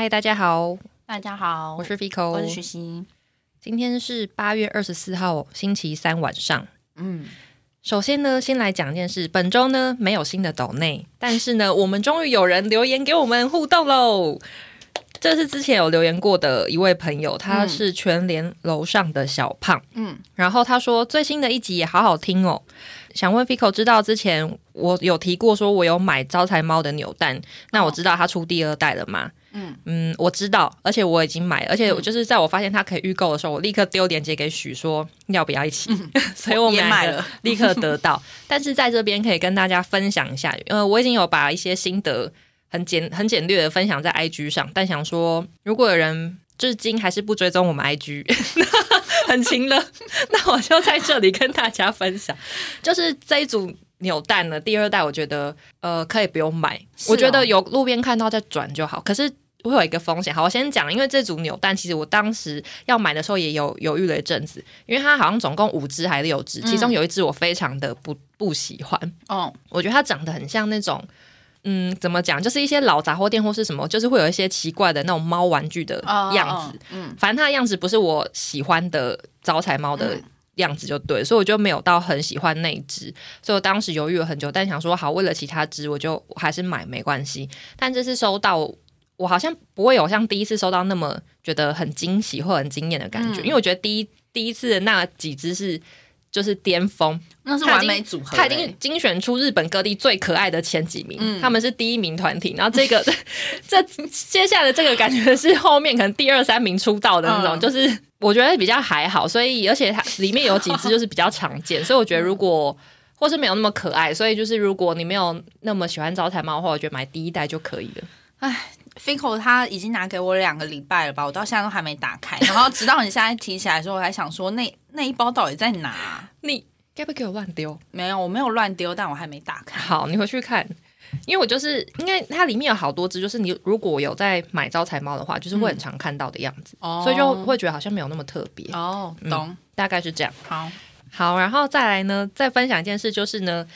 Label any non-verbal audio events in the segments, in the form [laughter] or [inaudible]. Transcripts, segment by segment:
嗨，大家好，大家好，我是 Fico，我是徐熙。今天是八月二十四号星期三晚上。嗯，首先呢，先来讲一件事，本周呢没有新的抖内，但是呢，[laughs] 我们终于有人留言给我们互动喽。这是之前有留言过的一位朋友，他是全联楼上的小胖。嗯，然后他说最新的一集也好好听哦。想问 Fico，知道之前我有提过说我有买招财猫的扭蛋，那我知道他出第二代了吗？嗯嗯，我知道，而且我已经买了，而且我就是在我发现它可以预购的时候，我立刻丢链接给许说要不要一起，[laughs] 所以我也买了，立刻得到。但是在这边可以跟大家分享一下，呃，我已经有把一些心得很简很简略的分享在 IG 上，但想说如果有人至今还是不追踪我们 IG，[laughs] 很勤了，那我就在这里跟大家分享，就是这一组。扭蛋呢？第二代我觉得呃可以不用买，我觉得有路边看到再转就好。可是会有一个风险，好，我先讲，因为这组扭蛋其实我当时要买的时候也有犹豫了一阵子，因为它好像总共五只还是六只，其中有一只我非常的不不喜欢。哦，我觉得它长得很像那种，嗯，怎么讲，就是一些老杂货店或是什么，就是会有一些奇怪的那种猫玩具的样子。嗯，反正它的样子不是我喜欢的招财猫的。样子就对，所以我就没有到很喜欢那一只，所以我当时犹豫了很久，但想说好，为了其他只，我就还是买没关系。但这次收到，我好像不会有像第一次收到那么觉得很惊喜或很惊艳的感觉，因为我觉得第一第一次的那几只是就是巅峰，那是完美组合，他已经精选出日本各地最可爱的前几名，他们是第一名团体，然后这个 [laughs] 这接下来这个感觉是后面可能第二三名出道的那种，就是。我觉得比较还好，所以而且它里面有几只就是比较常见，[laughs] 所以我觉得如果或是没有那么可爱，所以就是如果你没有那么喜欢招财猫的话，我觉得买第一代就可以了。唉，Fico 他已经拿给我两个礼拜了吧，我到现在都还没打开。然后直到你现在提起来的时候，我还想说那 [laughs] 那一包到底在哪？你该不会给我乱丢？没有，我没有乱丢，但我还没打开。好，你回去看。因为我就是，因为它里面有好多只，就是你如果有在买招财猫的话，就是会很常看到的样子，所以就会觉得好像没有那么特别哦。懂，大概是这样。好，好，然后再来呢，再分享一件事，就是呢，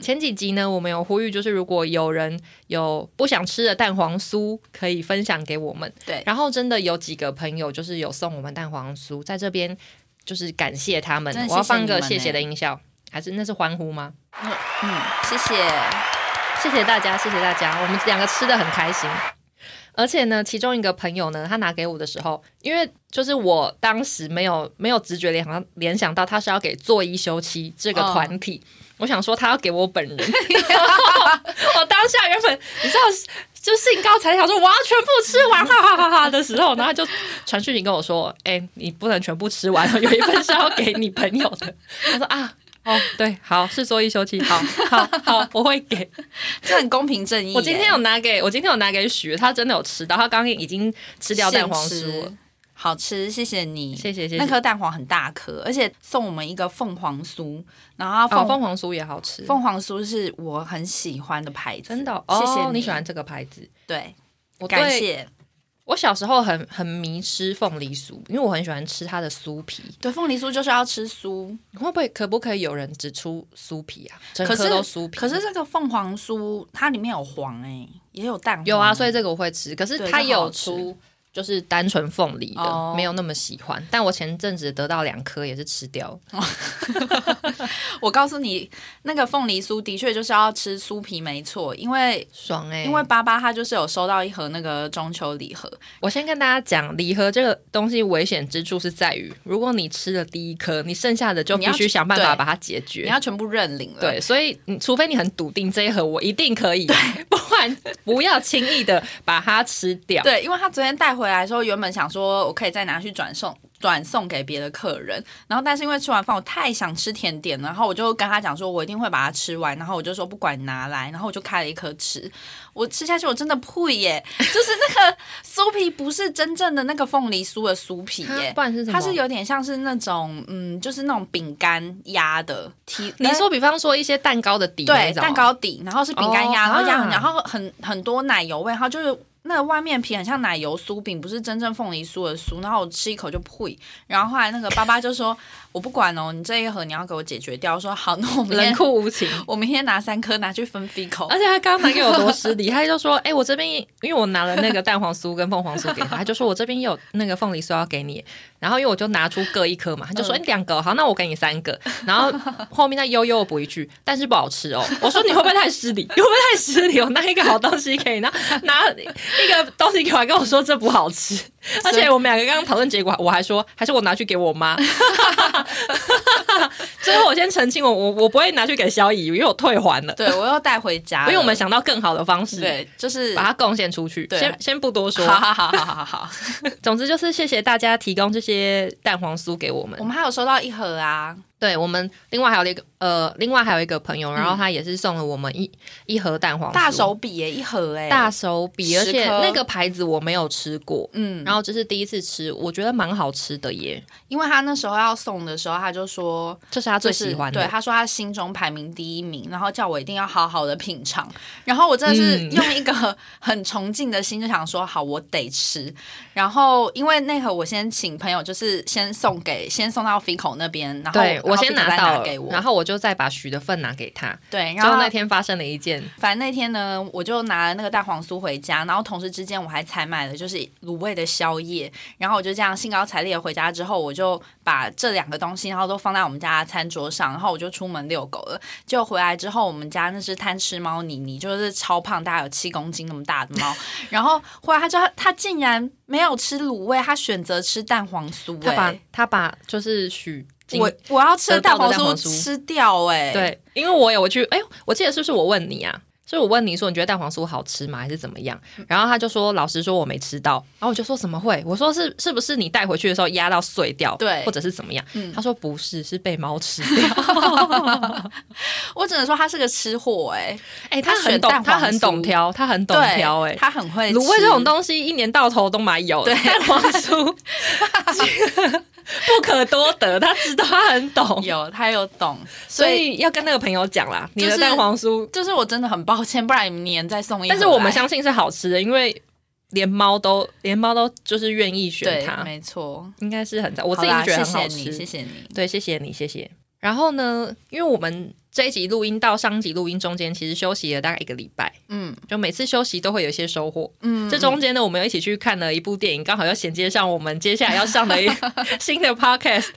前几集呢，我们有呼吁，就是如果有人有不想吃的蛋黄酥，可以分享给我们。对，然后真的有几个朋友就是有送我们蛋黄酥，在这边就是感谢他们。我要放个谢谢的音效，还是那是欢呼吗？嗯，谢谢。谢谢大家，谢谢大家，我们两个吃的很开心。而且呢，其中一个朋友呢，他拿给我的时候，因为就是我当时没有没有直觉联想联想到他是要给做一休七这个团体，我想说他要给我本人。[laughs] 我当下原本你知道，就兴高采烈想说我要全部吃完，哈哈哈哈的时候，然后就传讯你跟我说，哎，你不能全部吃完，有一份是要给你朋友的。他说啊。哦，对，好是说一休七，好好好，我会给，这很公平正义。我今天有拿给我今天有拿给许，他真的有吃到，他刚刚已经吃掉蛋黄酥，好吃，谢谢你，谢谢谢谢。那颗蛋黄很大颗，而且送我们一个凤凰酥，然后凤凤凰酥也好吃，凤凰酥是我很喜欢的牌子，真的，谢谢你喜欢这个牌子，对我感谢。我小时候很很迷吃凤梨酥，因为我很喜欢吃它的酥皮。对，凤梨酥就是要吃酥。会不会可不可以有人只出酥皮啊？整颗都酥皮。可是这个凤凰酥它里面有黄哎，也有蛋黄。有啊，所以这个我会吃。可是它有出。就是单纯凤梨的，没有那么喜欢。但我前阵子得到两颗，也是吃掉。[laughs] 我告诉你，那个凤梨酥的确就是要吃酥皮，没错。因为爽哎，因为爸爸他就是有收到一盒那个中秋礼盒。我先跟大家讲，礼盒这个东西危险之处是在于，如果你吃了第一颗，你剩下的就必须想办法把它解决，你要全部认领了。对，所以你除非你很笃定这一盒我一定可以，[laughs] 不然不要轻易的把它吃掉。对，因为他昨天带回。回来的时候，原本想说我可以再拿去转送。转送给别的客人，然后但是因为吃完饭我太想吃甜点，然后我就跟他讲说，我一定会把它吃完，然后我就说不管拿来，然后我就开了一颗吃，我吃下去我真的呸耶，就是那个酥皮不是真正的那个凤梨酥的酥皮耶，不然是什么？它是有点像是那种嗯，就是那种饼干压的。你说比方说一些蛋糕的底，对，蛋糕底，然后是饼干压，然后压很，然后很很多奶油味，然后就是。那个外面皮很像奶油酥饼，不是真正凤梨酥的酥。然后我吃一口就呸，然后后来那个爸爸就说：“我不管哦，你这一盒你要给我解决掉。”我说：“好，那我们冷酷无情。[laughs] 我明天拿三颗拿去分 f 口。而且他刚刚给我多失礼，他就说：“哎，我这边因为我拿了那个蛋黄酥跟凤凰酥给他，他就说我这边有那个凤梨酥要给你。然后因为我就拿出各一颗嘛，他就说：哎，两个好，那我给你三个。[laughs] 然后后面再悠悠补一句，但是不好吃哦。我说你会不会太失礼？会不会太失礼？我拿一个好东西给你，然后拿一个东西给我，跟我说这不好吃。[laughs] 而且我们两个刚刚讨论结果，我还说还是我拿去给我妈。[laughs] [laughs] 最后我先澄清，我我我不会拿去给小乙，因为我退还了。对我又带回家，因为我们想到更好的方式，对，就是把它贡献出去。先先不多说，好好好好好好。总之就是谢谢大家提供这些蛋黄酥给我们，我们还有收到一盒啊。对我们另外还有一个呃，另外还有一个朋友，然后他也是送了我们一一盒蛋黄大手笔耶，一盒哎，大手笔，而且那个牌子我没有吃过，嗯，然后这是第一次吃，我觉得蛮好吃的耶。因为他那时候要送的时候，他就说这是他最喜欢的，对，他说他心中排名第一名，然后叫我一定要好好的品尝。然后我真的是用一个很崇敬的心，就想说好，我得吃。然后因为那盒我先请朋友，就是先送给先送到 Fico 那边，然后。我先拿到，给我然后我就再把许的份拿给他。对，然后那天发生了一件，反正那天呢，我就拿了那个蛋黄酥回家，然后同时之间我还采买了就是卤味的宵夜，然后我就这样兴高采烈回家之后，我就把这两个东西，然后都放在我们家餐桌上，然后我就出门遛狗了。就回来之后，我们家那只贪吃猫妮妮，就是超胖，大概有七公斤那么大的猫，[laughs] 然后后来它就它竟然没有吃卤味，它选择吃蛋黄酥，它把它把就是许。我我要吃蛋黄酥吃掉哎，对，因为我有我去哎，我记得是不是我问你啊？所以我问你说你觉得蛋黄酥好吃吗？还是怎么样？然后他就说老实说我没吃到，然后我就说怎么会？我说是是不是你带回去的时候压到碎掉？对，或者是怎么样？他说不是，是被猫吃掉。[laughs] 我只能说他是个吃货哎 [laughs] 哎，他很懂，他很懂挑，他很懂挑哎，他很会卤味这种东西，一年到头都买有蛋黄酥。[laughs] [laughs] 不可多得，他知道他很懂，有他有懂，所以要跟那个朋友讲啦。你的蛋黄酥，就是我真的很抱歉，不然明年再送一。但是我们相信是好吃的，因为连猫都连猫都就是愿意选它，没错，应该是很赞。我自己觉得很好吃，谢谢你，对，谢谢你，谢谢。然后呢，因为我们。这一集录音到上集录音中间，其实休息了大概一个礼拜。嗯，就每次休息都会有一些收获。嗯，这中间呢，我们又一起去看了一部电影，刚好要衔接上我们接下来要上的一 [laughs] [laughs] 新的 podcast。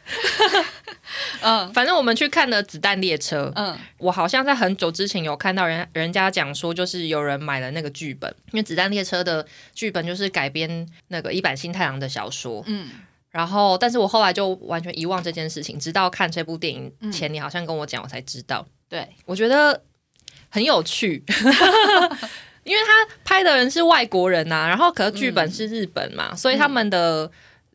[laughs] 嗯，反正我们去看了《子弹列车》。嗯，我好像在很久之前有看到人人家讲说，就是有人买了那个剧本，因为《子弹列车》的剧本就是改编那个一版新太郎的小说。嗯。然后，但是我后来就完全遗忘这件事情，直到看这部电影前，你好像跟我讲，我才知道。对，我觉得很有趣，[laughs] 因为他拍的人是外国人呐，然后可是剧本是日本嘛，所以他们的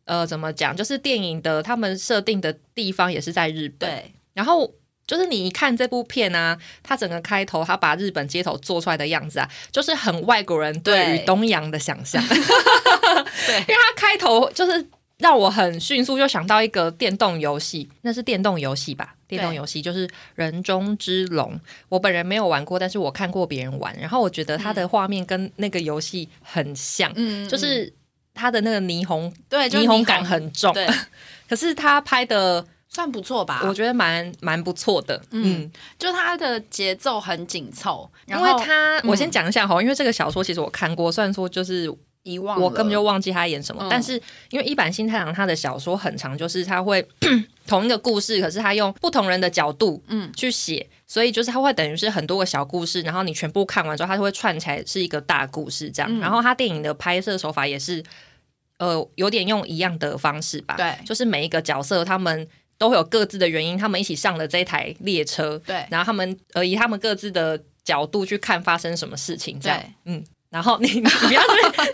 呃怎么讲，就是电影的他们设定的地方也是在日本。对，然后就是你一看这部片啊，它整个开头，他把日本街头做出来的样子啊，就是很外国人对于东洋的想象。[laughs] 对，因为他开头就是。让我很迅速就想到一个电动游戏，那是电动游戏吧？电动游戏就是《人中之龙》，我本人没有玩过，但是我看过别人玩，然后我觉得它的画面跟那个游戏很像，嗯，就是它的那个霓虹，对，霓虹感很重，对。[laughs] 可是它拍的算不错吧？我觉得蛮蛮不错的，嗯，就它的节奏很紧凑，因为它我先讲一下哈，因为这个小说其实我看过，虽然说就是。遗忘，我根本就忘记他演什么。但是因为一版新太郎他的小说很长，就是他会 [clears throat] 同一个故事，可是他用不同人的角度嗯。去写，所以就是他会等于是很多个小故事，然后你全部看完之后，他就会串起来是一个大故事这样。然后他电影的拍摄手法也是呃有点用一样的方式吧，对，就是每一个角色他们都会有各自的原因，他们一起上了这台列车，对，然后他们呃以他们各自的角度去看发生什么事情，这样，嗯。然后你 [laughs] 你不要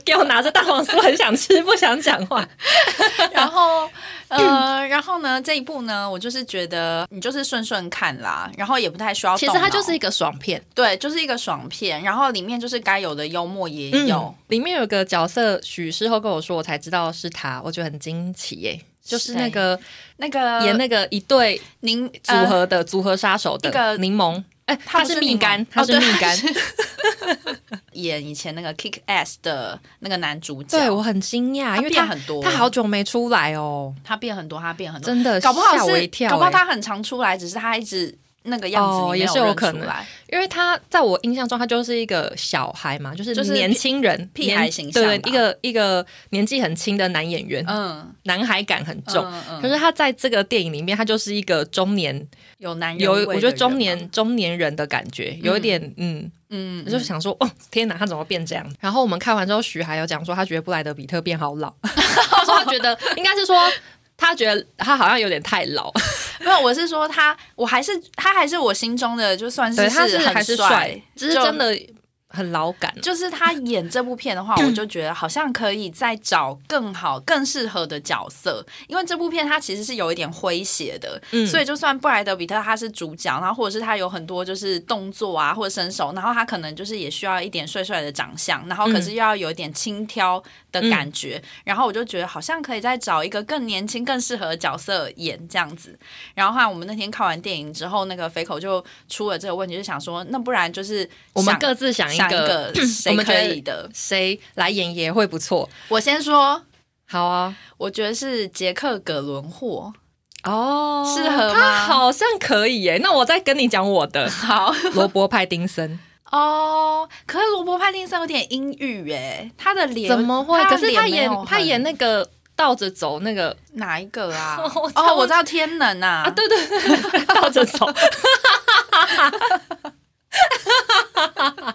给我拿着蛋黄酥，很想吃，不想讲话。[laughs] 然后呃，然后呢，这一部呢，我就是觉得你就是顺顺看啦，然后也不太需要。其实它就是一个爽片，对，就是一个爽片。然后里面就是该有的幽默也有。里面有个角色，许事后跟我说，我才知道是他，我觉得很惊奇耶。就是那个那个演那个一对柠组合的组合杀手的柠檬。他是蜜柑，他是蜜柑，[laughs] 演以前那个 Kick Ass 的那个男主角。对我很惊讶，因为他很多。他好久没出来哦，他变很多，他变很多，真的搞不好吓我是一跳、搞不好欸。他很常出来，只是他一直那个样子哦也是有可能。因为他在我印象中，他就是一个小孩嘛，就是就是年轻人、屁孩形象对，一个一个年纪很轻的男演员，嗯。男孩感很重。嗯嗯可是他在这个电影里面，他就是一个中年，有男人有我觉得中年中年人的感觉，有一点嗯，嗯，我就想说，哦，天哪，他怎么变这样？然后我们看完之后，徐还有讲说，他觉得布莱德比特变好老，[laughs] 他说他觉得应该是说。他觉得他好像有点太老，[laughs] 没有，我是说他，我还是他还是我心中的，就算是对，他是很还是帅帅，，只是真的很老感。就是他演这部片的话，我就觉得好像可以再找更好、更适合的角色，因为这部片它其实是有一点诙谐的，嗯所以就算布莱德比特他是主角，然后或者是他有很多就是动作啊或者身手，然后他可能就是也需要一点帅帅的长相，然后可是又要有一点轻佻的感觉，然后我就觉得好像可以再找一个更年轻、更适合的角色演这样子。然后后来我们那天看完电影之后，那个肥口就出了这个问题，就想说，那不然就是我们各自想一个个谁可以的。谁来演也会不错。我先说，好啊，我觉得是杰克·葛伦霍。哦适合吗他好像可以耶。那我再跟你讲我的好罗伯·派丁森，哦，可是罗伯·派丁森有点阴郁耶，他的脸怎么会？可是他演他演那个倒着走那个哪一个啊？[laughs] 哦，我知道天能啊，啊，对对对，[laughs] 倒着走。[laughs]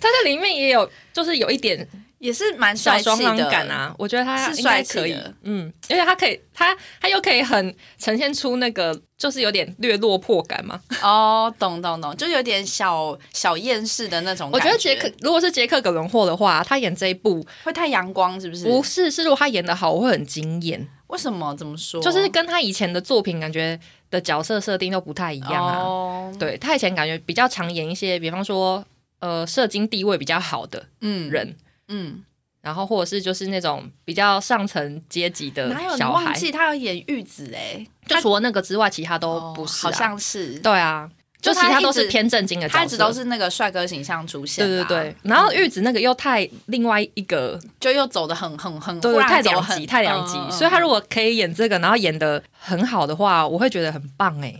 他在里面也有，就是有一点也是蛮帅气的感啊，我觉得他是应该可以嗯，而且他可以，他他又可以很呈现出那个就是有点略落魄感嘛。哦，懂懂懂，就有点小小厌世的那种我感觉得杰克如果是杰克·葛伦霍的话，他演这一部会太阳光，是不是？不是是如果他演的好，我会很惊艳。为什么？怎么说？就是跟他以前的作品感觉的角色设定都不太一样啊。哦，对他以前感觉比较常演一些，比方说呃社经地位比较好的嗯，人，嗯，然后或者是就是那种比较上层阶级的哪有你小孩。忘记他有演玉子哎？就除了那个之外，其他都哦不是、啊好像是，对啊，就就其他都是偏正经的他一直都是那个帅哥形象出现啦，对对对。然后玉子那个又太另外一个，就又走的很很很，对太两极，太两极。嗯嗯嗯所以他如果可以演这个，然后演的很好的话，我会觉得很棒哎、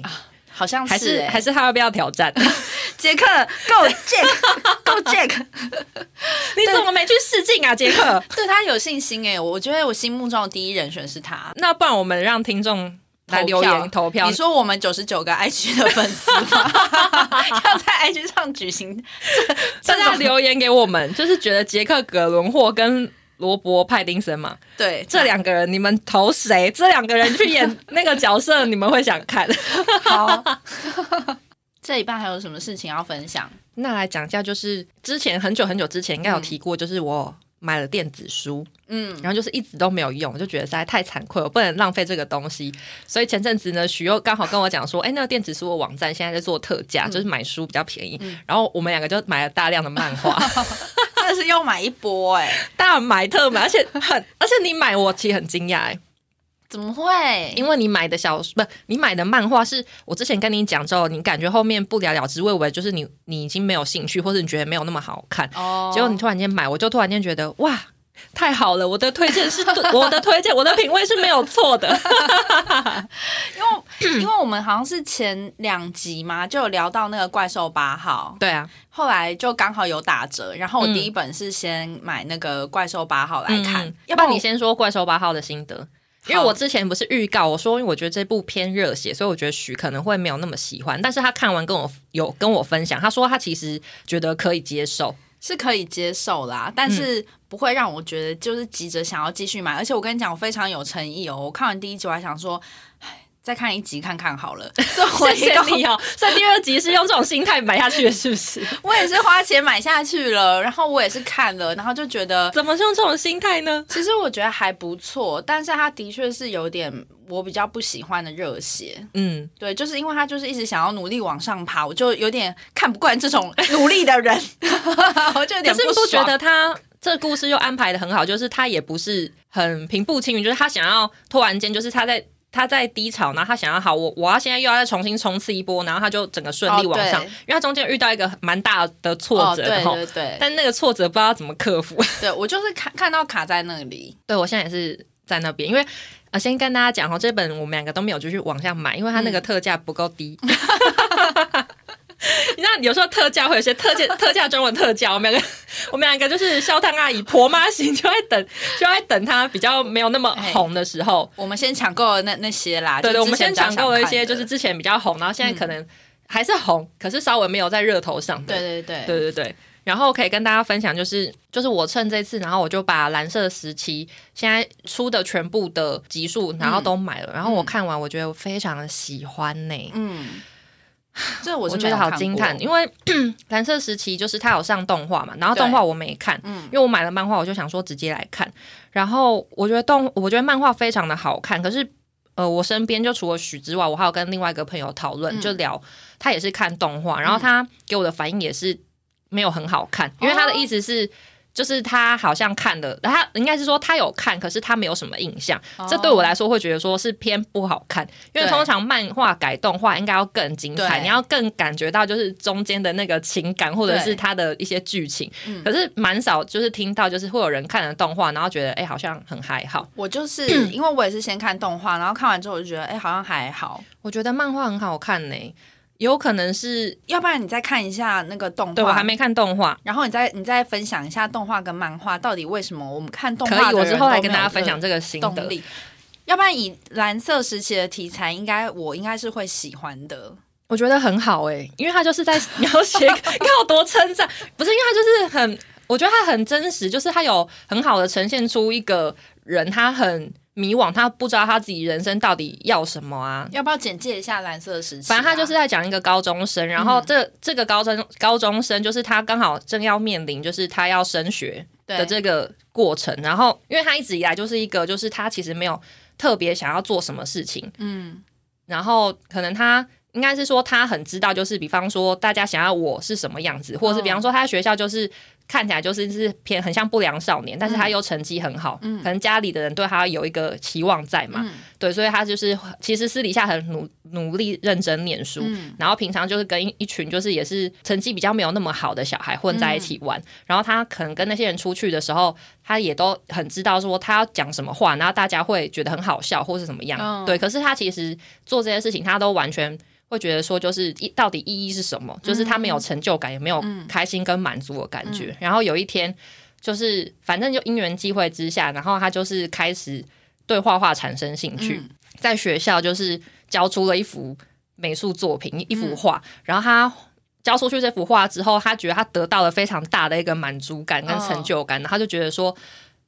好像还是欸还是他要不要挑战？[laughs] 杰克 Go Jack Go Jack，[laughs] 你怎么没去试镜啊，杰克？对他有信心哎，我觉得我心目中的第一人选是他。那不然我们让听众来留言投票。你说我们九十九个 IG 的粉丝吗？[laughs] 要在 IG 上举行 [laughs] 大家留言给我们，就是觉得杰克·葛伦霍跟罗伯·派丁森嘛，对这两个人你们投谁？这两个人去演那个角色，你们会想看？[laughs] 好。这一半还有什么事情要分享？那来讲一下，就是之前很久很久之前应该有提过，就是我买了电子书，嗯，然后就是一直都没有用，我就觉得实在太惭愧，我不能浪费这个东西。所以前阵子呢，许又刚好跟我讲说，哎，那个电子书的网站现在在做特价，就是买书比较便宜。然后我们两个就买了大量的漫画，[laughs] 真的是又买一波哎、[laughs] 大买特买，而且很，而且你买我其实很惊讶哎，怎么会？因为你买的小不，你买的漫画是我之前跟你讲之后，你感觉后面不了了之，我以为就是你你已经没有兴趣，或者你觉得没有那么好看，哦结果你突然间买，我就突然间觉得哇。太好了，我的推荐是对 [laughs] 我的推荐，我的品味是没有错的。[laughs] 因为因为我们好像是前两集嘛，就有聊到那个怪兽八号，对啊，后来就刚好有打折，然后我嗯第一本是先买那个怪兽八号来看，要不然你先说怪兽八号的心得。因为我之前不是预告我说，因为我觉得这部偏热血，所以我觉得许可能会没有那么喜欢。但是他看完跟我有跟我分享，他说他其实觉得可以接受。是可以接受啦，但是不会让我觉得就是急着想要继续买。而且我跟你讲，我非常有诚意哦。我看完第一集，我还想说，唉，再看一集看看好了。[laughs] 谢谢你哦。所以第二集是用这种心态买下去的，是不是？[laughs] 我也是花钱买下去了，然后我也是看了，然后就觉得。怎么是用这种心态呢？其实我觉得还不错，但是他的确是有点我比较不喜欢的热血。嗯，对，就是因为他就是一直想要努力往上爬，我就有点看不惯这种 [laughs] 努力的人，我就有点不是觉得他这故事又安排的很好？就是他也不是很平步青云，就是他想要突然间，就是他在他在低潮，然后他想要好，我我要现在又要再重新冲刺一波，然后他就整个顺利哦往上，对。因为他中间遇到一个蛮大的挫哦，折，对对对，但那个挫折不知道怎么克服。[laughs] [laughs] 对我就是看看到卡在那里，对我现在也是在那边，因为呃，先跟大家讲哦，这本我们两个都没有继续往下买，因为它那个特价不够低。[laughs] [laughs] 你知道，有时候特价会有些特价 [laughs] 特价中文特价，我们两个 [laughs] 我们两个就是肖汤阿姨婆妈型，就在等就在等它比较没有那么红的时候。我们先抢购了那那些啦。对对，我们先抢购了一些，就是之前比较红，然后现在可能还是红，可是稍微没有在热头上的。对对对对对对。然后可以跟大家分享，就是就是我趁这次，然后我就把蓝色时期现在出的全部的集数，然后都买了。然后我看完，我觉得我非常的喜欢呢、嗯，[sighs] 这我我觉得好惊叹，因为 [clears throat] 蓝色时期就是他有上动画嘛，然后动画我没看，嗯因为我买了漫画，我就想说直接来看。然后我觉得动，我觉得漫画非常的好看，可是。呃，我身边就除了许之外，我还有跟另外一个朋友讨论，嗯就聊他也是看动画，然后他给我的反应也是没有很好看，因为他的意思是，就是他好像看的，他应该是说他有看，可是他没有什么印象，这对我来说会觉得说是偏不好看，因为通常漫画改动画应该要更精彩，你要更感觉到就是中间的那个情感或者是对它的一些剧情。嗯可是蛮少就是听到就是会有人看了动画，然后觉得哎、好像很还好。我就是 [clears throat] 因为我也是先看动画，然后看完之后我就觉得，哎、好像还好。我觉得漫画很好看呢、有可能是要不然你再看一下那个动画，对我还没看动画。然后你再你再分享一下动画跟漫画到底为什么我们看动画可以，我之后来跟大家分享这这个心得。要不然以蓝色时期的题材，应该我应该是会喜欢的。我觉得很好哎、因为他就是在 [laughs] 描写，你看我多称赞，不是因为他就是很，我觉得他很真实，就是他有很好的呈现出一个人，他很迷惘，他不知道他自己人生到底要什么啊。要不要简介一下蓝色时期、啊？反正他就是在讲一个高中生，然后这、这个高中高中生就是他刚好正要面临就是他要升学的这个过程，然后因为他一直以来就是一个就是他其实没有特别想要做什么事情，嗯。然后可能他应该是说他很知道，就是比方说大家想要我是什么样子，或者是比方说他在学校就是看起来就是是偏很像不良少年，但是他又成绩很好，嗯。可能家里的人对他有一个期望在嘛，嗯。对，所以他就是其实私底下很努努力认真念书，嗯。然后平常就是跟一一群就是也是成绩比较没有那么好的小孩混在一起玩，然后他可能跟那些人出去的时候，他也都很知道说他要讲什么话，然后大家会觉得很好笑或是怎么样，嗯。对。可是他其实做这些事情，他都完全会觉得说，就是一到底意义是什么？就是他没有成就感，也没有开心跟满足的感觉。然后有一天，就是反正就因缘际会之下，然后他就是开始对画画产生兴趣，嗯。在学校就是交出了一幅美术作品，一幅画，然后他。交出去这幅画之后，他觉得他得到了非常大的一个满足感跟成就感，然后他就觉得说，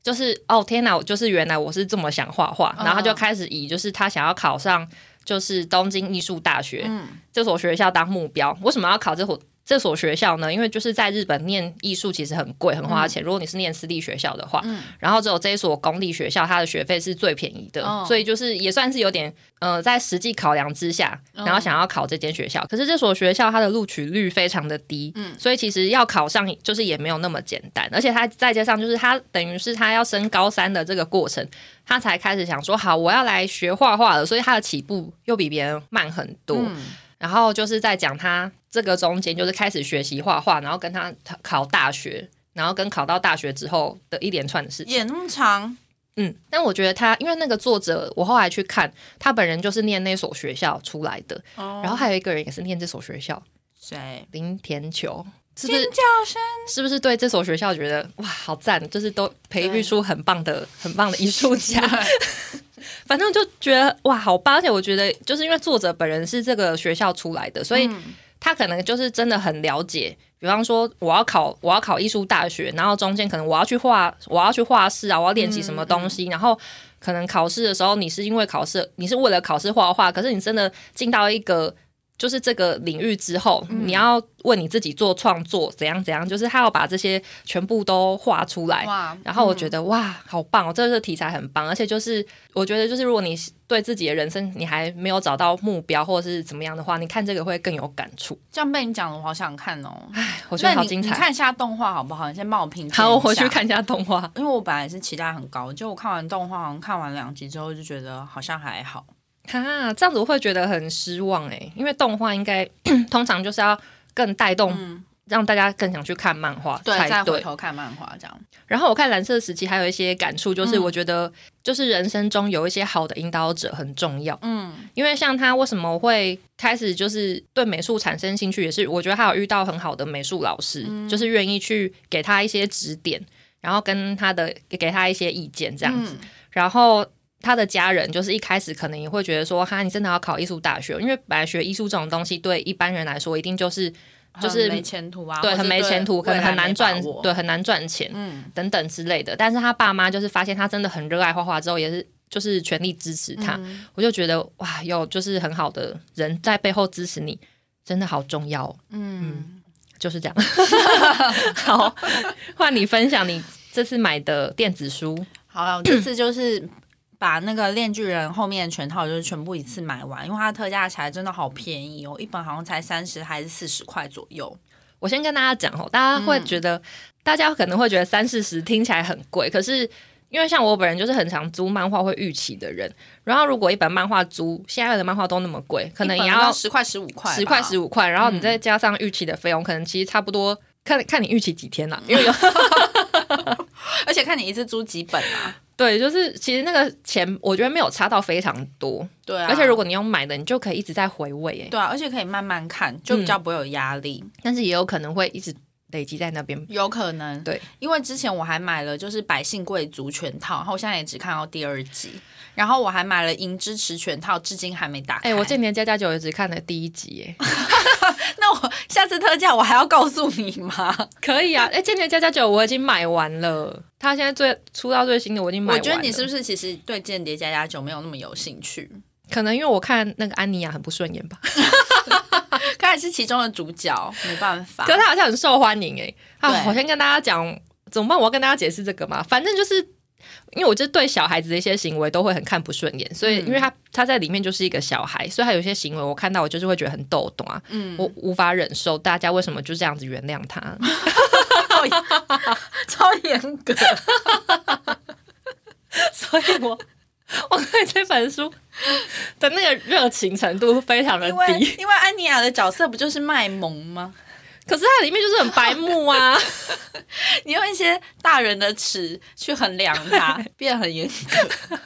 就是哦天哪，我就是原来我是这么想画画，然后他就开始以就是他想要考上就是东京艺术大学、嗯这所学校当目标。为什么要考这所这所学校呢？因为就是在日本念艺术其实很贵，很花钱。如果你是念私立学校的话，嗯然后只有这一所公立学校，它的学费是最便宜的，哦所以就是也算是有点呃，在实际考量之下，嗯然后想要考这间学校。可是这所学校它的录取率非常的低，嗯所以其实要考上就是也没有那么简单，而且他再加上就是他等于是他要升高三的这个过程，他才开始想说好我要来学画画了，所以他的起步又比别人慢很多。嗯然后就是在讲他这个中间，就是开始学习画画，然后跟他考大学，然后跟考到大学之后的一连串的事情。演那么长，嗯，但我觉得他，因为那个作者，我后来去看，他本人就是念那所学校出来的，哦。然后还有一个人也是念这所学校，谁？林田球，是不是？尖叫声，是不是对这所学校觉得哇好赞，就是都培育出很棒的、很棒的艺术家？[laughs] [laughs] 反正就觉得哇好棒，而且我觉得就是因为作者本人是这个学校出来的，所以嗯他可能就是真的很了解。比方说，我要考我要考艺术大学，然后中间可能我要去画我要去画室啊，我要练习什么东西，然后可能考试的时候，你是因为考试，你是为了考试画画，可是你真的进到一个就是这个领域之后，你要为你自己做创作，怎样怎样，就是他要把这些全部都画出来。哇！然后我觉得、哇，好棒哦！这个题材很棒，而且就是我觉得就是如果你对自己的人生你还没有找到目标或者是怎么样的话，你看这个会更有感触。这样被你讲的，我好想看哦。哎我觉得好精彩。你看一下动画好不好？你先帮我评价。好，我回去。看一下动画。因为我本来是期待很高，就我看完动画，好像看完两集之后就觉得好像还好。哈，这样子我会觉得很失望哎，因为动画应该 [clears throat] 通常就是要更带动，让大家更想去看漫画，对，再回头看漫画这样。然后我看蓝色时期还有一些感触，就是我觉得就是人生中有一些好的引导者很重要，嗯，因为像他为什么会开始就是对美术产生兴趣，也是我觉得他有遇到很好的美术老师，就是愿意去给他一些指点，然后跟他的给他一些意见这样子，然后。他的家人就是一开始可能也会觉得说，哈，你真的要考艺术大学？因为本来学艺术这种东西，对一般人来说，一定就是就是没前途啊，对，很没前途，可能很难赚，对，很难赚钱，嗯，等等之类的。但是他爸妈就是发现他真的很热爱画画之后，也是就是全力支持他。我就觉得哇，有就是很好的人在背后支持你，真的好重要。嗯，就是这样。[laughs] 好，换你分享你这次买的电子书。好了，我这次就是把那个《链锯人》后面全套就是全部一次买完，因为它特价起来真的好便宜哦，一本好像才三十还是四十块左右。我先跟大家讲哦，大家会觉得，大家可能会觉得三四十听起来很贵，可是因为像我本人就是很常租漫画会预期的人，然后如果一本漫画租现在的漫画都那么贵，可能也要十块十五块，十块十五块，然后你再加上预期的费用，可能其实差不多。看看你预期几天啦，因为有，[laughs] 而且看你一次租几本啊。对，就是其实那个钱，我觉得没有差到非常多。对啊，而且如果你用买的，你就可以一直在回味。哎，对啊，而且可以慢慢看，就比较不会有压力。但是也有可能会一直累积在那边，有可能。对，因为之前我还买了就是百姓贵族全套，然后我现在也只看到第二集。然后我还买了《银之匙》全套，至今还没打开。哎，我今年加加九也只看了第一集，哎，[laughs] [laughs] 那我下次特价我还要告诉你吗？[laughs] 可以啊，哎，间谍加加九我已经买完了，他现在最出到最新的我已经买完。我觉得你是不是其实对间谍加加九没有那么有兴趣？[laughs] 可能因为我看那个安妮亚很不顺眼吧，看来是其中的主角，没办法。可是他好像很受欢迎哎，啊，我先跟大家讲怎么办？我要跟大家解释这个嘛，反正就是。因为我就对小孩子的一些行为都会很看不顺眼，所以因为他他在里面就是一个小孩，所以他有些行为我看到我就是会觉得很逗懂啊，嗯我无法忍受大家为什么就这样子原谅他，[laughs] 超严格，所以我我对这本书的那个热情程度非常的低，因为安妮亚的角色不就是卖萌吗？可是它里面就是很白目啊！[laughs] 你用一些大人的尺去衡量它，[laughs] 变很严格。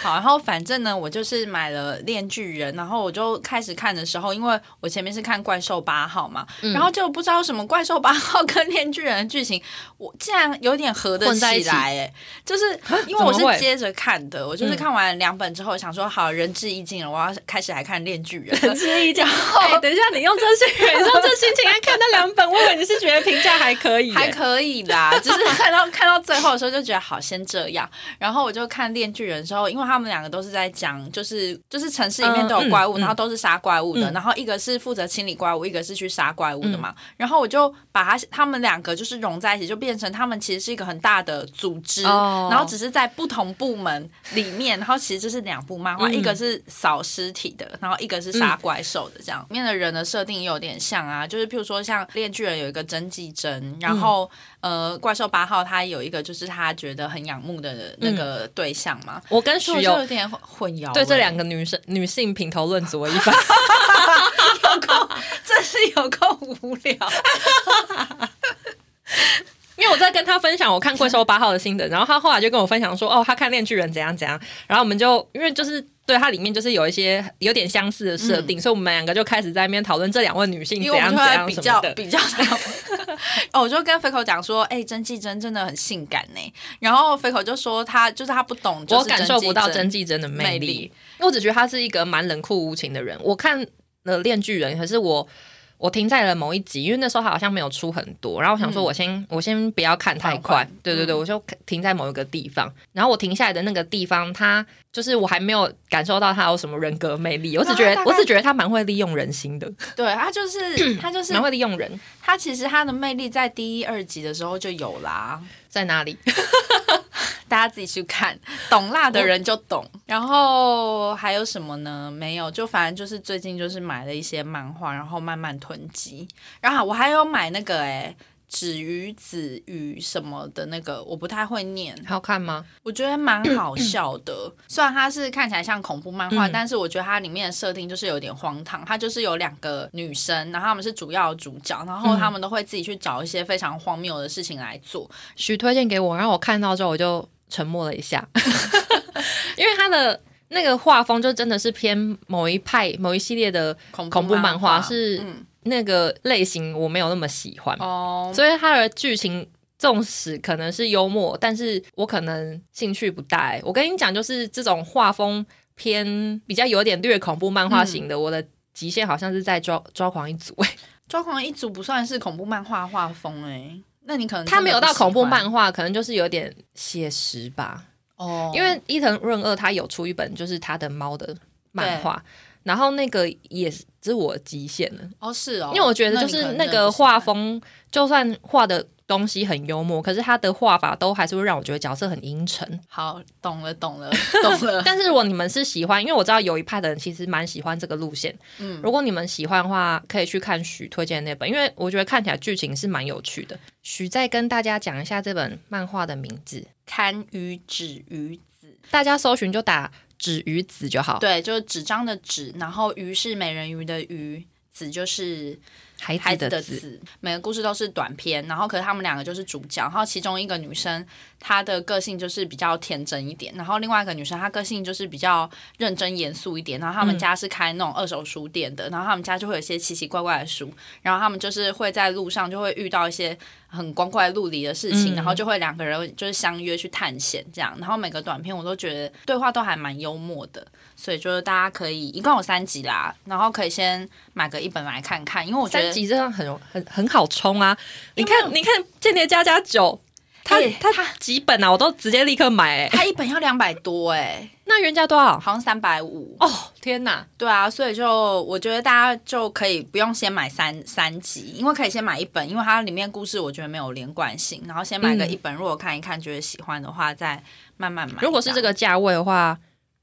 好，然后反正呢，我就是买了《炼巨人》，然后我就开始看的时候，因为我前面是看《怪兽八号》嘛，然后就不知道什么《怪兽八号》[laughs] 跟《炼巨人》的剧情，我竟然有点合得起来，哎，就是因为我是接着看的，我就是看完两本之后，想说好仁至义尽了，我要开始来看《炼巨人》。仁至义尽，哎，等一下，你用这些，你用这心情来看那两本，我以为你是觉得评价还可以，还可以啦，只是看到看到最后的时候就觉得好，先这样，然后我就看《炼巨人》的时候，因为。他们两个都是在讲，就是就是城市里面都有怪物，然后都是杀怪物的，然后一个是负责清理怪物，一个是去杀怪物的嘛。然后我就把他他们两个就是融在一起，就变成他们其实是一个很大的组织，然后只是在不同部门里面，然后其实就是两部漫画，一个是扫尸体的，然后一个是杀怪兽的，这样里面的人的设定也有点像啊，就是譬如说像炼巨人有一个真纪真，然后。呃，怪兽八号他有一个就是他觉得很仰慕的那个对象嘛，我跟徐有有点混淆，对这两个女生女性品头论足一番，[laughs] 有够，真是有够无聊。因为我在跟他分享我看怪兽八号的心得，然后他后来就跟我分享说，哦，他看恋巨人怎样怎样，然后我们就因为就是对它里面就是有一些有点相似的设定，所以我们两个就开始在那边讨论这两位女性怎样怎样比较比较。[laughs] 哦，我就跟飞口讲说，哎，真纪真真的很性感呢。然后飞口就说他就是他不懂，我感受不到真纪真的魅力，我只觉得他是一个蛮冷酷无情的人。我看了恋巨人，可是我。我停在了某一集，因为那时候他好像没有出很多，然后我想说，我先我先不要看太快，对对对，我就停在某一个地方。然后我停下来的那个地方，他就是我还没有感受到他有什么人格魅力，我只觉得我只觉得他蛮会利用人心的。[laughs] 对他就是 [clears throat] 他就是蛮会利用人。他其实他的魅力在第一二集的时候就有啦，在哪里？[laughs] 大家自己去看，懂辣的人就懂。然后还有什么呢？没有，就反正就是最近就是买了一些漫画，然后慢慢囤积。然后我还有买那个哎，止于子语什么的那个，我不太会念。好看吗？我觉得蛮好笑的，虽然它是看起来像恐怖漫画，嗯但是我觉得它里面的设定就是有点荒唐。它就是有两个女生，然后她们是主要主角，然后她们都会自己去找一些非常荒谬的事情来做。许推荐给我，然后我看到之后我就沉默了一下，[laughs] 因为他的那个画风就真的是偏某一派、某一系列的恐恐怖漫漫画，是嗯那个类型我没有那么喜欢，哦，所以它的剧情。纵使可能是幽默，但是我可能兴趣不大、欸。我跟你讲，就是这种画风偏比较有点略恐怖漫画型的，嗯我的极限好像是在抓 [laughs] 抓狂一族、欸。抓狂一族不算是恐怖漫画画风哎、那你可能他没有到恐怖漫画画，可能就是有点写实吧。哦，因为伊藤润二他有出一本就是他的猫的漫画，然后那个也是我的极限了，哦是哦，因为我觉得就是那个画风。就算画的东西很幽默，可是他的画法都还是会让我觉得角色很阴沉。好，懂了，懂了，懂了。[laughs] 但是如果你们是喜欢，因为我知道有一派的人其实蛮喜欢这个路线，嗯，如果你们喜欢的话，可以去看许推荐的那本，因为我觉得看起来剧情是蛮有趣的。许再跟大家讲一下这本漫画的名字，堪舆止于子，大家搜寻就打“纸鱼子”就好。对，就是纸张的纸，然后鱼是美人鱼的鱼，子就是孩孩子子的子。每个故事都是短篇，然后可是他们两个就是主角，然后其中一个女生她的个性就是比较天真一点，然后另外一个女生她个性就是比较认真严肃一点，然后他们嗯家是开那种二手书店的，然后他们家就会有一些奇奇怪怪的书，然后他们就是会在路上就会遇到一些很光怪陆离的事情，嗯然后就会两个人就是相约去探险这样，然后每个短片我都觉得对话都还蛮幽默的，所以就是大家可以一共有三集啦，然后可以先买个一本来看看，因为我觉得三集这样很容很很好冲啊！你看，你看《间谍加加九》，它哎它它几本啊？我都直接立刻买哎、他一本要两百多哎、[laughs] 那原价多少？好像三百五。哦，天哪！对啊，所以就我觉得大家就可以不用先买三三集，因为可以先买一本，因为它里面故事我觉得没有连贯性，然后先买个嗯一本，如果看一看觉得喜欢的话，再慢慢买。如果是这个价位的话，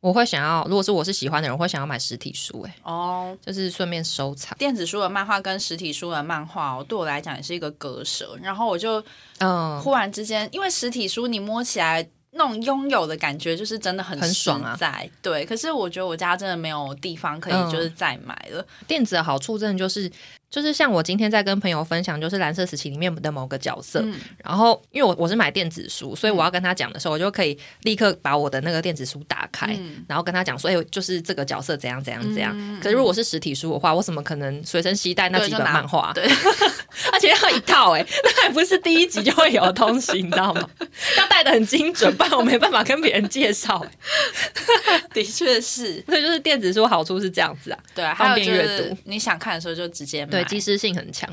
我会想要，如果是我是喜欢的人，我会想要买实体书哎、哦，就是顺便收藏。电子书的漫画跟实体书的漫画哦，对我来讲也是一个割舍。然后我就嗯，忽然之间，因为实体书你摸起来那种拥有的感觉，就是真的很很爽啊在。对，可是我觉得我家真的没有地方可以嗯就是再买了。电子的好处真的就是，就是像我今天在跟朋友分享，就是蓝色时期里面的某个角色，嗯然后因为我我是买电子书，所以我要跟他讲的时候，我就可以立刻把我的那个电子书打开，嗯然后跟他讲说，哎、就是这个角色怎样怎样怎样。嗯可是如果是实体书的话，我怎么可能随身携带那几本漫画？对，[laughs] 而且要一套哎、那还不是第一集就会有的东西，你知道吗？要带的很精准，不然我没办法跟别人介绍、欸。[laughs] 的确是。[laughs] 所以就是电子书好处是这样子啊，对啊，方便阅读你想看的时候就直接买。对，及时性很强。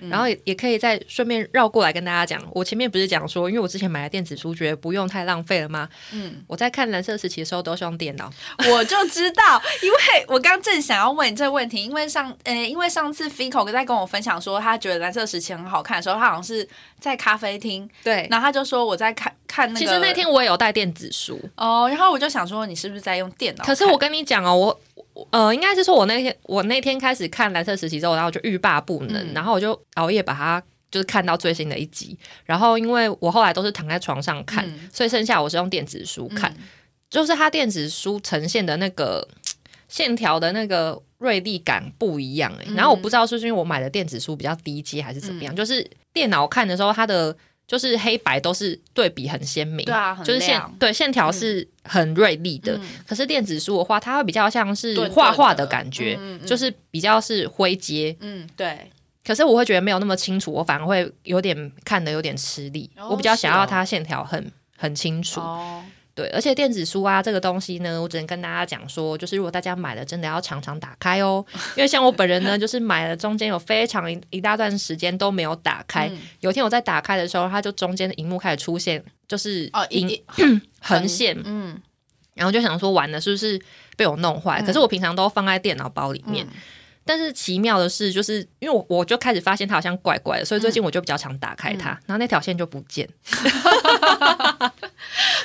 嗯然后也也可以再顺便绕过来跟大家讲，我前面不是讲说，因为我之前买了电子书，觉得不用太浪费了吗？嗯，我在看蓝色时期的时候都是用电脑，[laughs] 我就知道，因为我刚正想要问你这个问题，因为上呃，因为上次 Fico 在跟我分享说他觉得蓝色时期很好看的时候，他好像是在咖啡厅，对。然后他就说我在看看那个，其实那天我也有带电子书，哦，然后我就想说你是不是在用电脑？可是我跟你讲哦，我我呃，应该是说我那天我那天开始看蓝色时期之后，然后我就欲罢不能，嗯。然后我就熬夜把它就是看到最新的一集，然后因为我后来都是躺在床上看，嗯所以剩下我是用电子书看，嗯。就是它电子书呈现的那个线条的那个锐利感不一样哎、嗯然后我不知道是不是因为我买的电子书比较低阶还是怎么样，就是电脑看的时候它的。就是黑白都是对比很鲜明，对啊就是线对线条是很锐利的。嗯可是电子书的话，它会比较像是画画的的感觉，嗯嗯嗯就是比较是灰阶。嗯，对，可是我会觉得没有那么清楚，我反而会有点看的有点吃力。哦我比较想要它线条很很清楚。哦，对，而且电子书啊这个东西呢，我只能跟大家讲说，就是如果大家买了，真的要常常打开哦，因为像我本人呢，[laughs] 就是买了中间有非常一一大段时间都没有打开，嗯有一天我在打开的时候，它就中间的荧幕开始出现就是哦，一荧 [clears throat] 横线，嗯然后就想说完了是不是被我弄坏？可是我平常都放在电脑包里面。嗯但是奇妙的是，就是因为我我就开始发现它好像怪怪的，所以最近我就比较常打开它，然后那条线就不见。[laughs]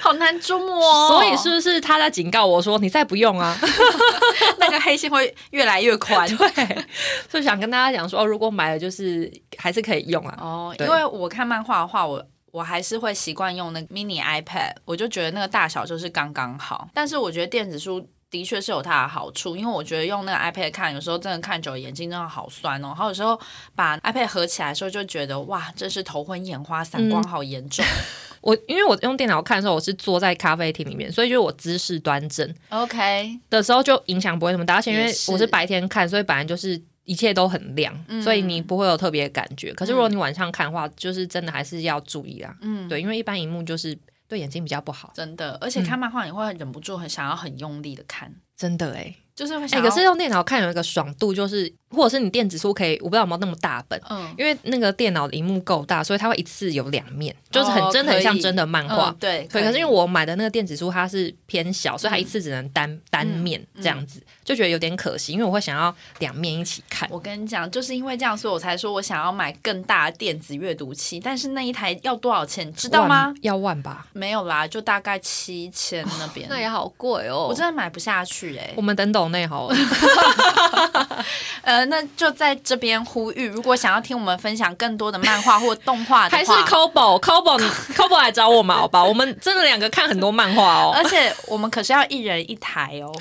好好难捉摸哦。所以是不是他在警告我说你再不用啊？[laughs] [laughs] 那个黑线会越来越宽。[laughs] 对，就想跟大家讲说，哦，如果买了就是还是可以用啊。哦，因为我看漫画的话，我我还是会习惯用那个 mini iPad，我就觉得那个大小就是刚刚好。但是我觉得电子书的确是有它的好处，因为我觉得用那个 iPad 看，有时候真的看久了眼睛真的好酸哦。然后有时候把 iPad 合起来的时候，就觉得哇，真是头昏眼花，散光好严重。[laughs] 我因为我用电脑看的时候，我是坐在咖啡厅里面，所以就是我姿势端正 OK，的时候就影响不会那么大，而且因为我是白天看，所以本来就是。一切都很亮，嗯所以你不会有特别感觉。可是如果你晚上看的话，就是真的还是要注意啦。嗯，对，因为一般荧幕就是对眼睛比较不好，真的，而且看漫画你会忍不住很想要很用力的看，真的哎、哎、就是会想要。可是用电脑看有一个爽度，就是或者是你电子书可以，我不知道有没有那么大本，嗯，因为那个电脑的荧幕够大，所以它会一次有两面，就是很、哦真的很像真的漫画。嗯对，对，可是因为我我买的那个电子书它是偏小，所以它一次只能单、单面这样子，就觉得有点可惜，因为我会想要两面一起看。我跟你讲，就是因为这样，所以我才说我想要买更大的电子阅读器，但是那一台要多少钱，你知道吗万？？要万吧？没有啦，就大概七千那边。那也好贵哦我真的买不下去哎、我们等等内好了。[laughs] [laughs] 呃，那就在这边呼吁，如果想要听我们分享更多的漫画或动画的还是，Cobo，Cobo，你 [laughs] Cobo 来找我们好吧？我们真的两个看很多漫画哦，[laughs] 而且我们可是要一人一台哦。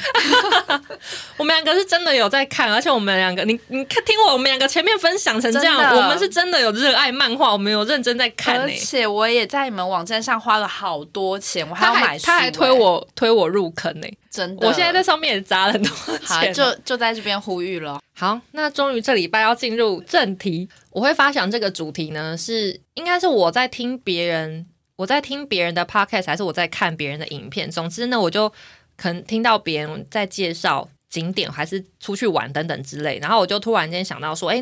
我们两个是真的有在看，而且我们两个，你你看听我我们两个前面分享成这样，我们是真的有热爱漫画，我们有认真在看而、且我也在你们网站上花了好多钱，我还要买书、他还推哎，我推我入坑呢、真的。我现在在上面也砸了很多好，钱。就就在这边呼吁了。好，那终于这礼拜要进入正题。我会发想这个主题呢，是应该是我在听别人，我在听别人的 podcast，还是我在看别人的影片。总之呢，我就可能听到别人在介绍景点，还是出去玩等等之类，然后我就突然间想到说，诶，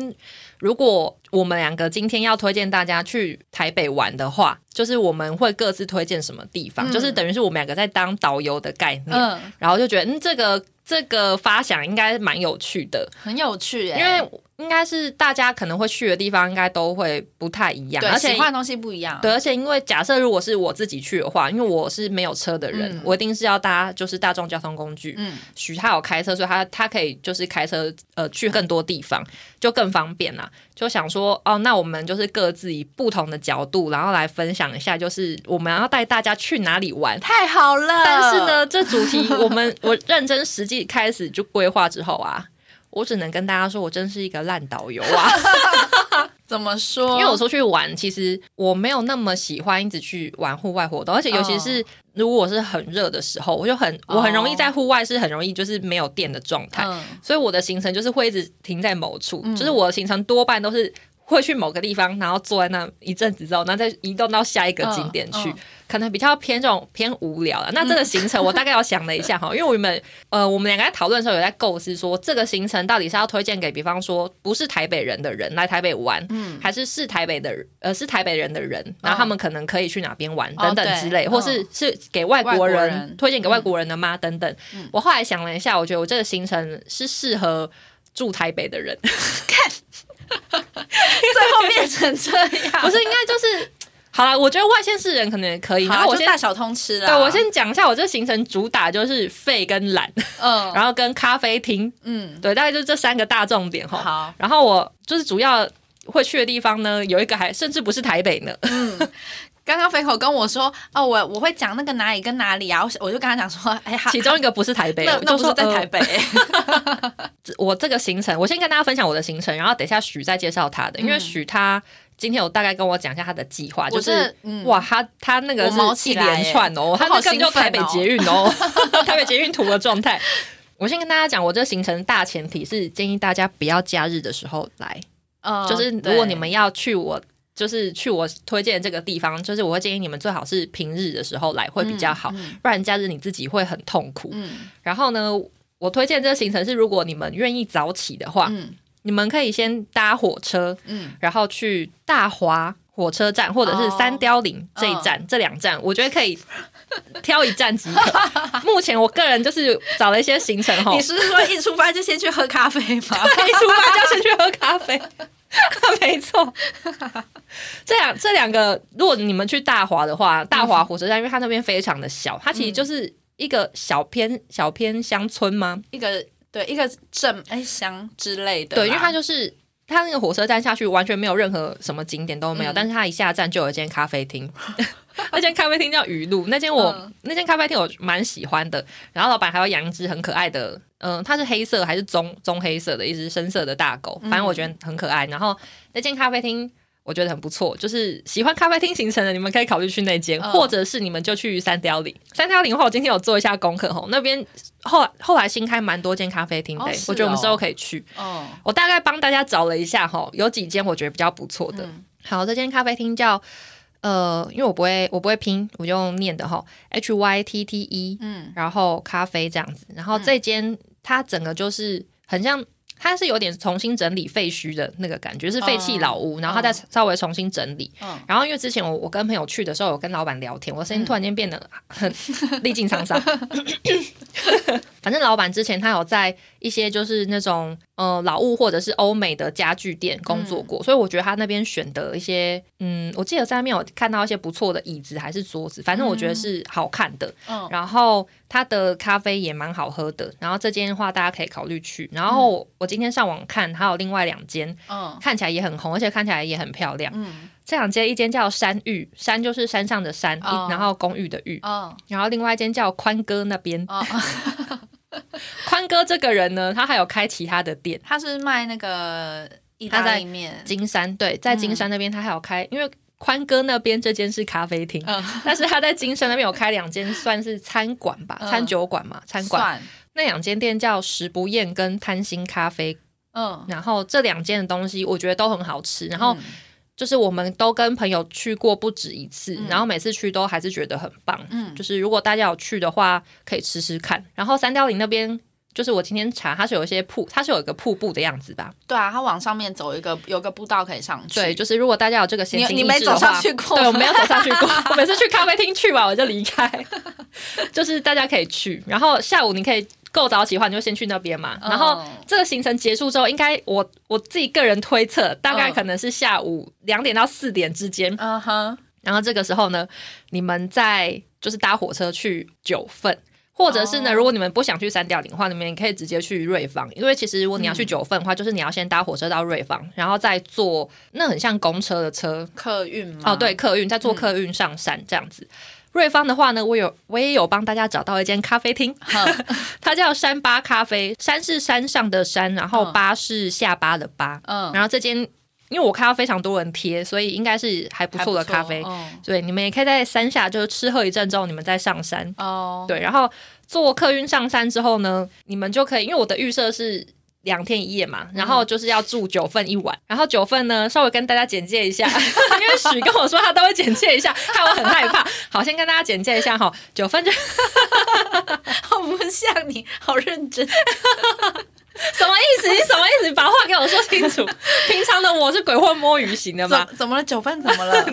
如果我们两个今天要推荐大家去台北玩的话，就是我们会各自推荐什么地方，嗯就是等于是我们两个在当导游的概念。嗯，然后就觉得，嗯，这个这个发想应该蛮有趣的。很有趣耶、因为应该是大家可能会去的地方，应该都会不太一样，而且喜欢的东西不一样。对，而且因为假设如果是我自己去的话，因为我是没有车的人，嗯我一定是要搭就是大众交通工具。嗯，许他有开车，所以他他可以就是开车呃去更多地方，就更方便啦。就想说哦，那我们就是各自以不同的角度，然后来分享一下，就是我们要带大家去哪里玩。太好了。但是，呢，这主题我们我认真实际开始就规划之后啊，我只能跟大家说，我真是一个烂导游啊。[laughs] 怎么说？因为我出去玩，其实我没有那么喜欢一直去玩户外活动，而且尤其是如果是很热的时候，我就很我很容易在户外是很容易就是没有电的状态，嗯所以我的行程就是会一直停在某处，嗯就是我的行程多半都是。会去某个地方，然后坐在那一阵子之后，然后再移动到下一个景点去，嗯嗯可能比较偏这种偏无聊了。那这个行程我大概要想了一下哈，因为我们呃我们两个在讨论的时候有在构思说，这个行程到底是要推荐给比方说不是台北人的人来台北玩，嗯还是是台北的呃是台北人的人，然后他们可能可以去哪边玩、哦等等之类，对或是是给外国人外国人推荐给外国人的吗？等等。我后来想了一下，我觉得我这个行程是适合住台北的人，[laughs] [laughs] 最后变成这样，不是应该就是好了。我觉得外县市人可能也可以。然好，后我先就大小通吃了。对我先讲一下我这个行程主打就是废跟懒，嗯然后跟咖啡厅，嗯对，大概就这三个大重点哈。好，然后我就是主要会去的地方呢，有一个还甚至不是台北呢，刚刚肥口跟我说哦，我我会讲那个哪里跟哪里啊，我我就跟他讲说，哎，他其中一个不是台北，那不是在台。北，呃 [laughs] 我这个行程，我先跟大家分享我的行程，然后等一下许再介绍他的，因为许他。今天有大概跟我讲一下他的计划，就是哇，他他那个是一连串哦，他那根本就台北捷运哦，[laughs] 台北捷运图的状态。我先跟大家讲，我这个行程大前提是建议大家不要假日的时候来，嗯就是如果你们要去我，就是去我推荐的这个地方，就是我会建议你们最好是平日的时候来会比较好，不然假日你自己会很痛苦。嗯然后呢，我推荐这个行程是，如果你们愿意早起的话，嗯你们可以先搭火车，嗯然后去大华火车站或者是三貂岭这一站，嗯这两站我觉得可以挑一站即可。[laughs] 目前我个人就是找了一些行程哈，你是说一出发就先去喝咖啡吗？[laughs] 一出发就先去喝咖啡。[laughs] 没错，[laughs] 这两这两个，如果你们去大华的话，大华火车站，因为它那边非常的小，它其实就是一个小偏小偏乡村吗？一个对一个镇哎乡之类的，对，因为它就是它那个火车站下去完全没有任何什么景点都没有，嗯。但是他一下站就有一间咖啡厅，[laughs] 那间咖啡厅叫雨露，那间我、嗯。那间咖啡厅我蛮喜欢的，然后老板还有养一只很可爱的，嗯、它是黑色还是棕棕黑色的一只深色的大狗，反正我觉得很可爱。然后那间咖啡厅。我觉得很不错，就是喜欢咖啡厅行程的，你们可以考虑去那间，嗯或者是你们就去三雕岭。三雕岭的话，我今天有做一下功课吼，那边后来后来新开蛮多间咖啡厅的、哦是我觉得我们哦之后可以去。嗯我大概帮大家找了一下哈，有几间我觉得比较不错的。嗯好，这间咖啡厅叫呃，因为我不会我不会拼，我就用念的哈，H Y T T E，嗯然后咖啡这样子。然后这间它整个就是很像。它是有点重新整理废墟的那个感觉，是废弃老屋，然后它再稍微重新整理。嗯然后因为之前我我跟朋友去的时候，有跟老板聊天，我声音突然间变得很历尽沧桑。[laughs] 反正老板之前他有在一些就是那种呃老物或者是欧美的家具店工作过，所以我觉得他那边选的一些嗯，我记得在那边有看到一些不错的椅子还是桌子，反正我觉得是好看的。嗯然后他的咖啡也蛮好喝的，然后这间的话大家可以考虑去。然后我今天上网看，还有另外两间嗯看起来也很红，而且看起来也很漂亮。嗯这两间，一间叫山芋，山就是山上的山，然后公寓的寓，嗯然后另外一间叫宽哥那边。哦，[laughs] [laughs] 宽哥这个人呢，他还有开其他的店，他是卖那个意他在大利面，金山对，在金山那边他还有开，因为宽哥那边这间是咖啡厅，嗯。但是他在金山那边有开两间，算是餐馆吧，嗯。餐酒馆嘛，餐馆。那两间店叫食不厌跟贪心咖啡，嗯，然后这两间的东西我觉得都很好吃，然后嗯就是我们都跟朋友去过不止一次，嗯然后每次去都还是觉得很棒。嗯就是如果大家有去的话，可以吃吃看。然后三貂岭那边，就是我今天查，它是有一些瀑，它是有一个瀑布的样子吧？对啊，它往上面走一个有个步道可以上去，对，就是如果大家有这个闲情你你没走上去过对，我没有走上去过。[laughs] 我每次去咖啡厅去完我就离开，[laughs] 就是大家可以去。然后下午你可以够早起的话，你就先去那边嘛。嗯然后这个行程结束之后，应该我我自己个人推测，大概嗯可能是下午两点到四点之间。嗯哼，然后这个时候呢，你们再就是搭火车去九份。或者是呢，哦如果你们不想去三貂岭的话，你们也可以直接去瑞芳，因为其实如果你要去嗯九份的话，就是你要先搭火车到瑞芳，然后再坐那很像公车的车，客运吗？哦，对，，客运再坐客运上山这样子。瑞芳的话呢，我有我也有帮大家找到一间咖啡厅，[laughs] 它叫山巴咖啡。山是山上的山，然后嗯巴是下巴的巴。嗯，然后这间因为我看到非常多人贴，所以应该是还不错的咖啡。嗯对，你们也可以在山下就是吃喝一阵之后，你们再上山。哦，对，然后坐客运上山之后呢，你们就可以，因为我的预设是两天一夜嘛，然后就是要住九份一晚。然后九份呢，稍微跟大家简介一下，[laughs] 因为许跟我说他都会简介一下，害我很害怕。好，先跟大家简介一下哈，九份就 [laughs] 好不像你，好认真。什么意思？你什么意思？你把话给我说清楚。[laughs] 平常的我是鬼混摸鱼型的嘛，怎怎么了？九份怎么了？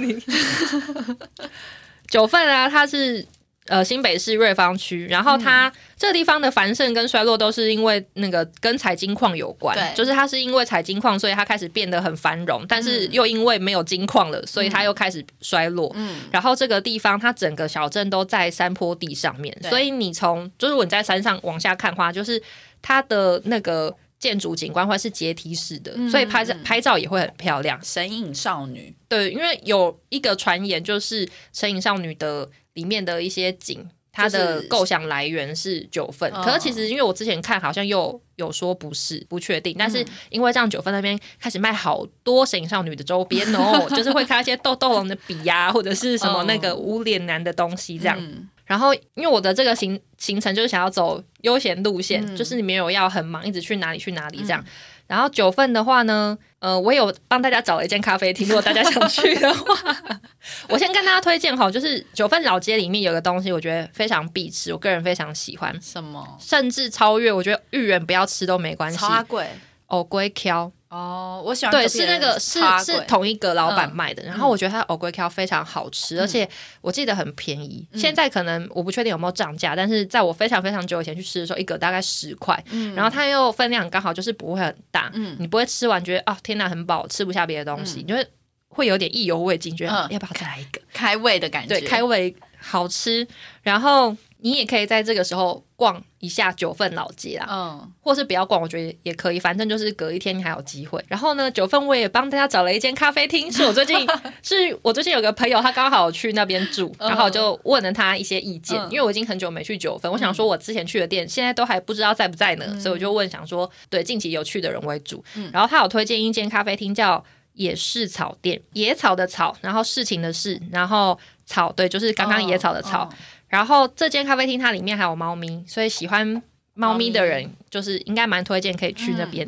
九份啊，他是呃新北市瑞芳区，然后它、这个地方的繁盛跟衰落都是因为那个跟采金矿有关，对就是它是因为采金矿，所以它开始变得很繁荣，但是嗯。又因为没有金矿了，所以它又开始衰落。嗯。然后这个地方，它整个小镇都在山坡地上面，所以你从就是你在山上往下看的话，就是它的那个建筑景观或是阶梯式的，嗯所以拍照嗯拍照也会很漂亮。神隐少女，对，因为有一个传言，就是《神隐少女》的里面的一些景，它的构想来源是九份。嗯可是其实因为我之前看，好像又有说不是，不确定。但是嗯因为这样，九份那边开始卖好多《神隐少女》的周边哦，就是会开一些豆豆龙的笔呀、或者是什么那个 [laughs] 无脸男的东西这样。嗯然后，因为我的这个行行程就是想要走悠闲路线，嗯就是你没有要很忙，一直去哪里去哪里这样。然后九份的话呢，呃，我有帮大家找了一间咖啡厅，[laughs] 如果大家想去的话，[laughs] 我先跟大家推荐哈，就是九份老街里面有个东西，我觉得非常必吃，我个人非常喜欢，什么？甚至超越，我觉得芋圆不要吃都没关系超。阿贵藕龟挑，哦，我喜欢对，是那个是是同一个老板嗯卖的。然后我觉得它的藕龟壳非常好吃，而且我记得很便宜。现在可能我不确定有没有涨价，但是在我非常非常久以前去吃的时候，一个大概十块。然后它又分量刚好，就是不会很大，嗯你不会吃完觉得哦天哪很饱，吃不下别的东西，你就会会有点意犹未尽，觉得嗯要不要再来一个？开胃的感觉，对，开胃好吃。然后你也可以在这个时候逛一下九份老街啦，嗯或是不要逛，我觉得也可以，反正就是隔一天你还有机会。然后呢，九份我也帮大家找了一间咖啡厅，是我最近 [laughs] 是我最近有个朋友，他刚好去那边住，嗯然后就问了他一些意见，嗯因为我已经很久没去九份，我想说我之前去的店现在都还不知道在不在呢，所以我就问想说，对近期有去的人为主，嗯然后他有推荐一间咖啡厅叫。野市草店，野草的草，然后事情的事，然后草，对，就是刚刚野草的草。嗯然后这间咖啡厅它里面还有猫咪，所以喜欢猫咪的人就是应该蛮推荐可以去那边，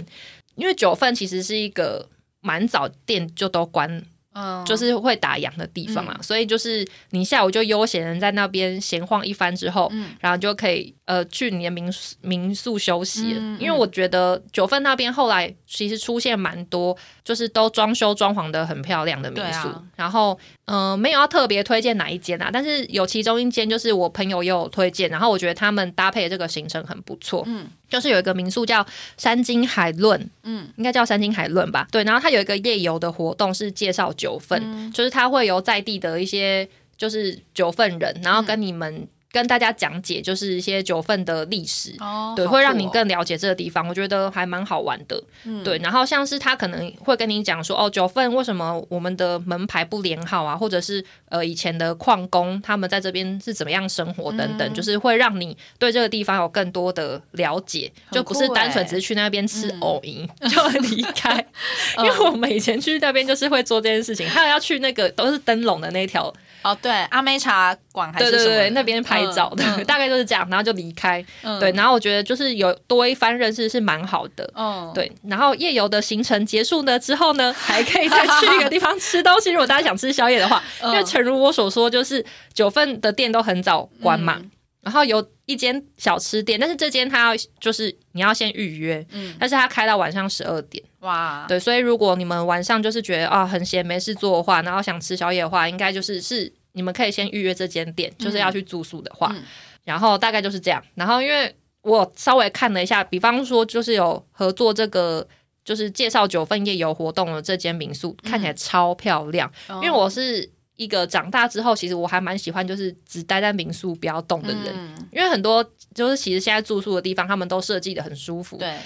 因为九份其实是一个蛮早店就都关，嗯。就是会打烊的地方啊，所以就是你下午就悠闲地在那边闲晃一番之后，嗯。然后就可以呃去你的民宿民宿休息了。嗯嗯因为我觉得九份那边后来其实出现蛮多，就是都装修装潢的很漂亮的民宿，啊然后呃没有要特别推荐哪一间啊，但是有其中一间就是我朋友也有推荐，然后我觉得他们搭配的这个行程很不错，嗯。就是有一个民宿叫山金海论，嗯。应该叫山金海论吧？对，然后它有一个夜游的活动是介绍九份，嗯。就是它会有在地的一些就是九份人，然后跟你们、跟大家讲解就是一些九份的历史。哦，对，会让你更了解这个地方，我觉得还蛮好玩的。嗯对，然后像是他可能会跟你讲说，哦，九份为什么我们的门牌不连号啊，或者是呃以前的矿工他们在这边是怎么样生活等等，嗯就是会让你对这个地方有更多的了解，很就不是单纯只是去那边吃嗯藕银、[laughs] 就离开。[laughs] 因为我们以前去那边就是会做这件事情，还有要去那个都是灯笼的那条，哦，对，阿妹茶馆还是什么的对对对，那边拍照的，嗯 [laughs] 大概就是这样，然后就离开。嗯对，然后我觉得就是有多一番认识是蛮好的。嗯，对，然后夜游的行程结束呢之后呢，[laughs] 还可以再去一个地方吃东西。如果大家想吃宵夜的话，[laughs] 因为嗯诚如我所说，就是九份的店都很早关嘛，嗯然后有一间小吃店，但是这间它要就是你要先预约，嗯，但是它开到晚上十二点。哇，对，所以如果你们晚上就是觉得啊很闲没事做的话，然后想吃宵夜的话，应该就是是你们可以先预约这间店，就是要去住宿的话，嗯然后大概就是这样。然后因为我稍微看了一下，比方说就是有合作这个。就是介绍九份夜游活动的这间民宿，看起来超漂亮。因因为我是一个长大之后，其实我还蛮喜欢就是只待在民宿不要动的人，嗯。因为很多就是其实现在住宿的地方，他们都设计的很舒服。对，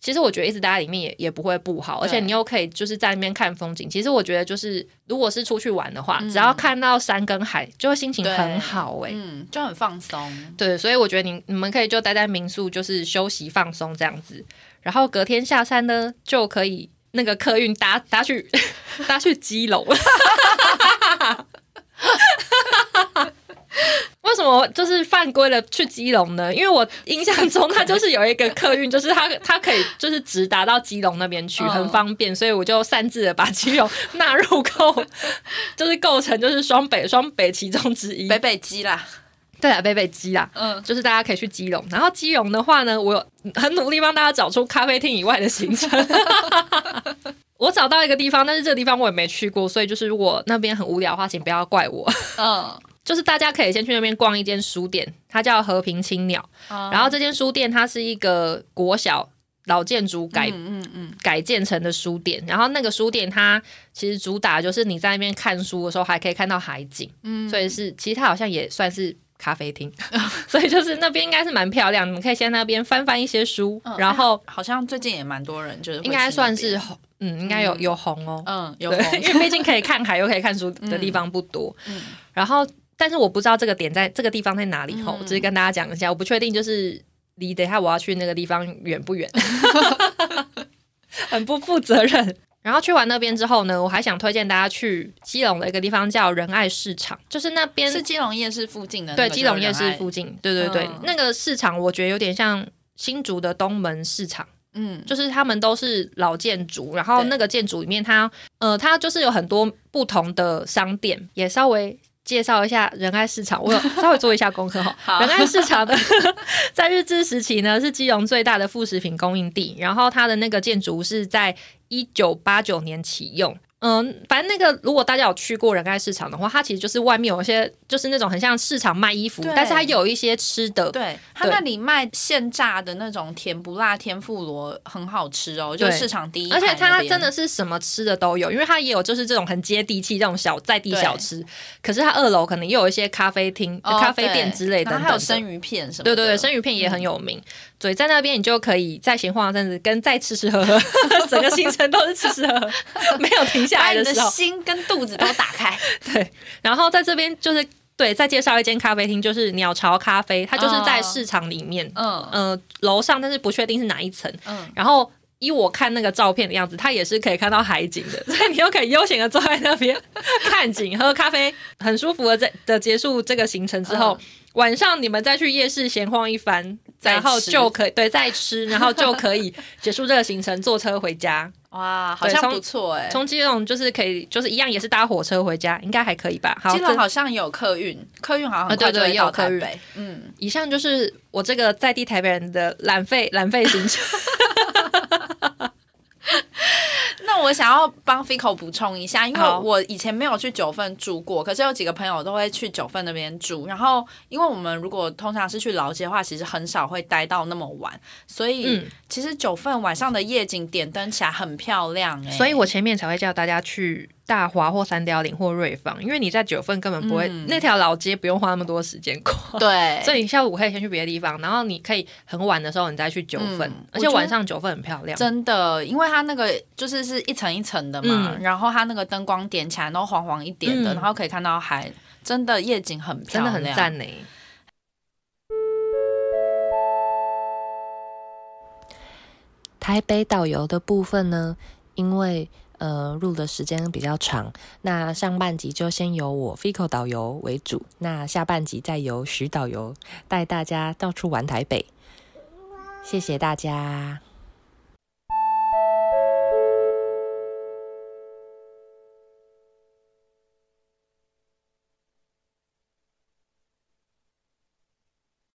其实我觉得一直待在里面也也不会不好，而且你又可以就是在那边看风景。其实我觉得就是如果是出去玩的话，嗯。只要看到山跟海，就会心情很好哎、嗯，就很放松，对，所以我觉得你你们可以就待在民宿，就是休息放松这样子，然后隔天下山呢就可以那个客运搭搭去 [laughs] 搭去基隆。[laughs] 为什么就是犯规了去基隆呢？因为我印象中它就是有一个客运，就是它它可以就是直达到基隆那边去，很方便，所以我就擅自的把基隆纳入构，就是构成就是双北双北其中之一。北北基啦，对啊，贝贝鸡啦。嗯，就是大家可以去基隆，然后基隆的话呢，我有很努力帮大家找出咖啡厅以外的行程。[laughs] 我找到一个地方，但是这个地方我也没去过，所以就是如果那边很无聊的话，请不要怪我。[laughs] 嗯，就是大家可以先去那边逛一间书店，它叫和平青鸟。然然后这间书店它是一个国小老建筑改、嗯嗯嗯，改建成的书店，然后那个书店它其实主打就是你在那边看书的时候还可以看到海景，嗯所以是其实它好像也算是咖啡厅，[laughs] 所以就是那边应该是蛮漂亮，你们可以先在那边翻翻一些书，嗯然后好像最近也蛮多人就是应该算是红，嗯，应该有嗯。有红哦，嗯有，红。因为毕竟可以看海又可以看书的地方不多，[laughs] 嗯。然后但是我不知道这个点在这个地方在哪里吼，嗯。我只是跟大家讲一下，我不确定就是离等一下我要去那个地方远不远，[laughs] 很不负责任。然后去完那边之后呢，我还想推荐大家去基隆的一个地方叫仁爱市场，就是那边是基隆夜市附近的那对基隆夜市附近，对对对，嗯。那个市场我觉得有点像新竹的东门市场。嗯。就是他们都是老建筑，然后那个建筑里面它，呃，它就是有很多不同的商店，也稍微介绍一下仁爱市场，我有 [laughs] 稍微做一下功课哈。好仁爱市场的 [laughs] 在日治时期呢，是基隆最大的副食品供应地，然后它的那个建筑是在一九八九年启用。嗯，反正那个如果大家有去过仁爱市场的话，它其实就是外面有一些就是那种很像市场卖衣服，但是它有一些吃的，对它那里卖现炸的那种甜不辣天妇罗很好吃哦，就市场第一而且它真的是什么吃的都有，因为它也有就是这种很接地气这种小在地小吃。可是它二楼可能又有一些咖啡厅、哦咖啡店之类的，还有生。鱼片什么的，对对对，生鱼片也很有名。所以在那边你就可以在闲晃一阵子，跟再吃吃喝喝，[laughs] 整个行程都是吃吃喝喝，没有停下来你的时候。心跟肚子都打开。[laughs] 对，然后在这边就是对，再介绍一间咖啡厅，就是鸟巢咖啡，它就是在哦市场里面，嗯呃，楼上，但是不确定是哪一层。嗯，然后依我看那个照片的样子，它也是可以看到海景的，[laughs] 所以你又可以悠闲的坐在那边看景、喝咖啡，很舒服的在的结束这个行程之后，晚上你们再去夜市闲晃一番，然后就可以对再吃，然后就可以结束这个行程，坐车回家。哇，好像不错哎。从基隆就是可以，就是一样也是搭火车回家，应该还可以吧？好，基隆好像有客运，客运好像啊对对很快就会也有客运。嗯，以上就是我这个在地台北人的 [laughs] 懒费懒费行程。那我想要帮 Fico 补充一下，因为我以前没有去九份住过，可是有几个朋友都会去九份那边住。然后，因为我们如果通常是去老街的话，其实很少会待到那么晚，所以、嗯其实九份晚上的夜景点灯起来很漂亮哎、所以我前面才会叫大家去大华或三貂岭或瑞芳，因为你在九份根本不会、嗯那条老街不用花那么多时间逛。对，[laughs] 所以你下午可以先去别的地方，然后你可以很晚的时候你再去九份，嗯而且晚上九份很漂亮。真的，因为它那个就是是一层一层的嘛，嗯然后它那个灯光点起来都黄黄一点的，嗯然后可以看到海，真的夜景很漂亮真的亮，很赞呢。台北导游的部分呢，因为呃录的时间比较长，那上半集就先由我 Fico 导游为主，那下半集再由徐导游带大家到处玩台北。谢谢大家。